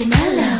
it mellow.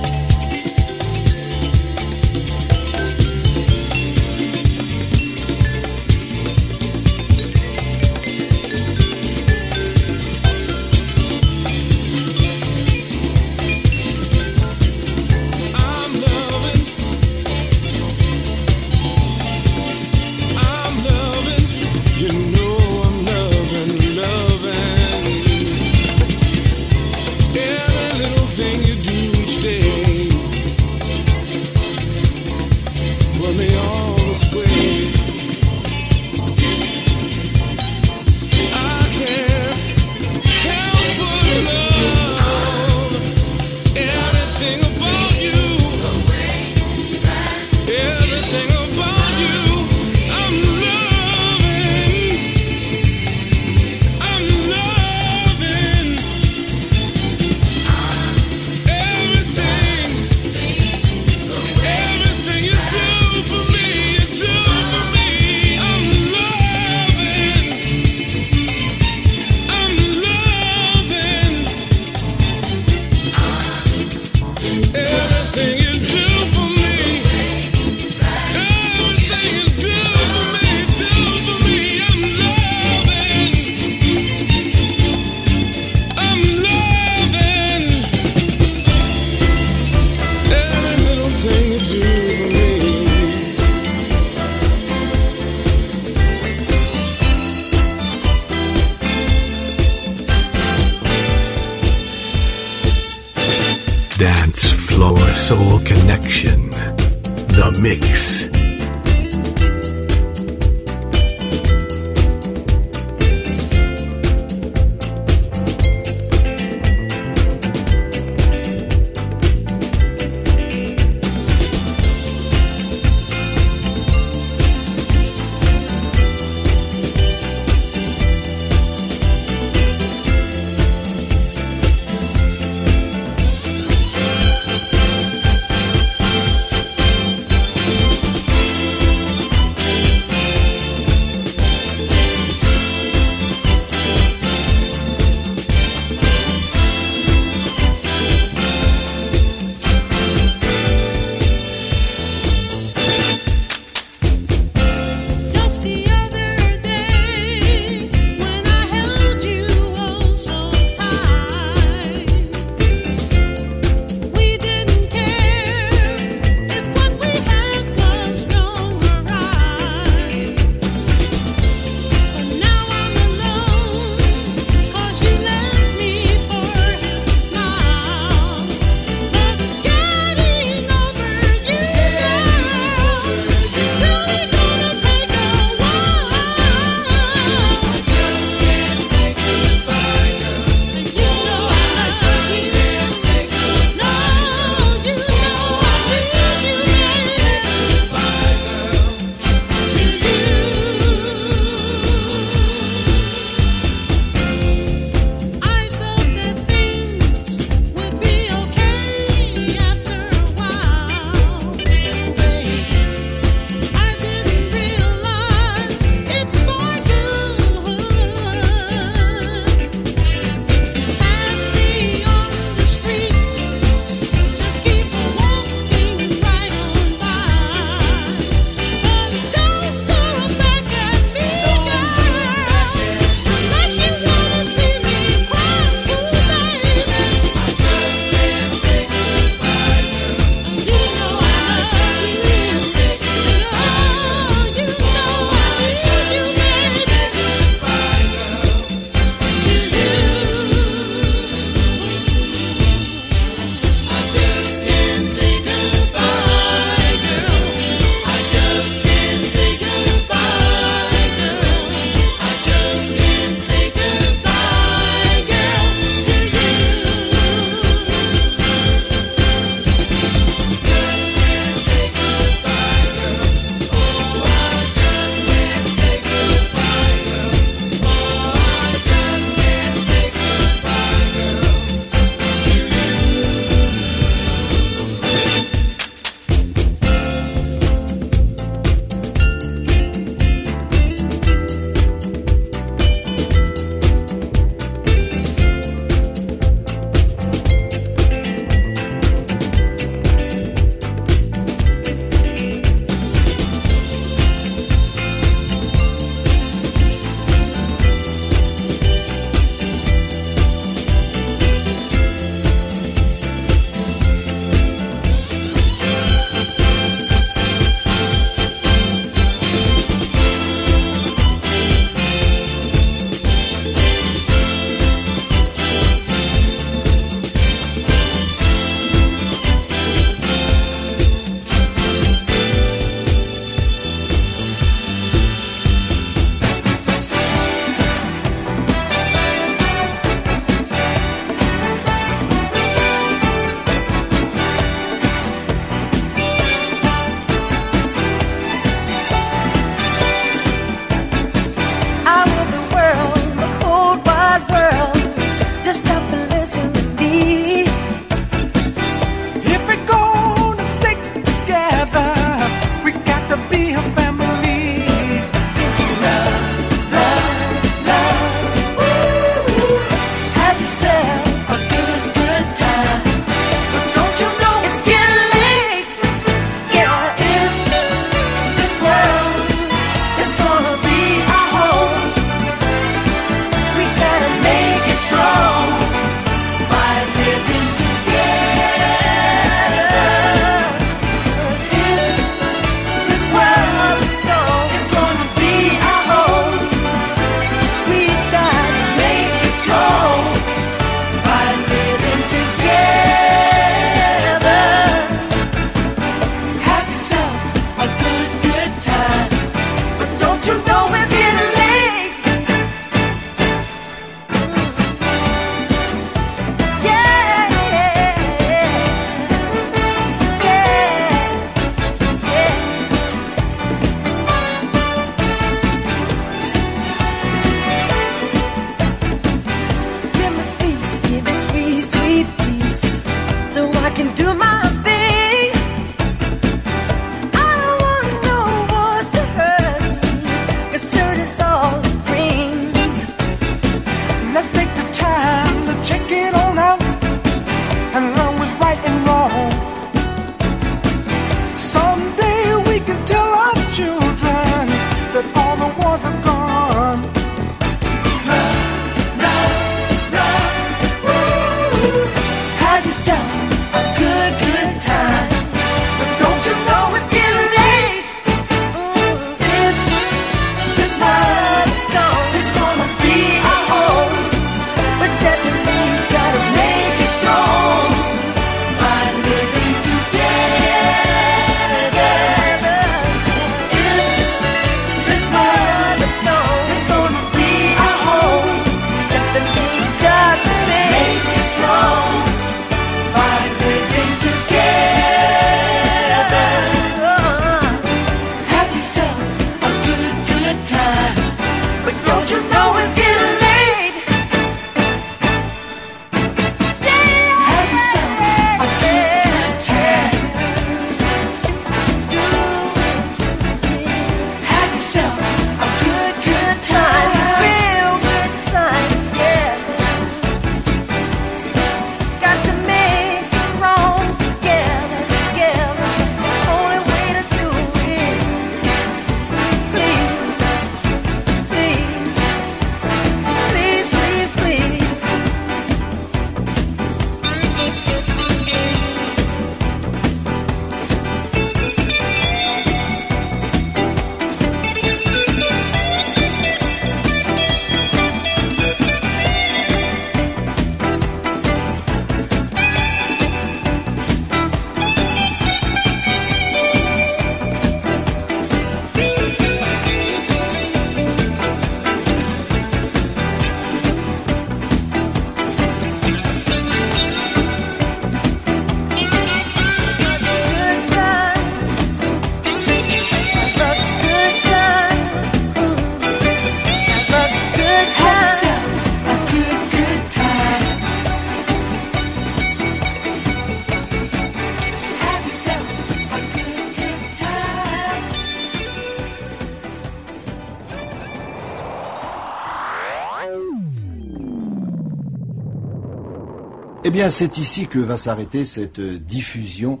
Bien, c'est ici que va s'arrêter cette euh, diffusion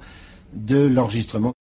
de l'enregistrement.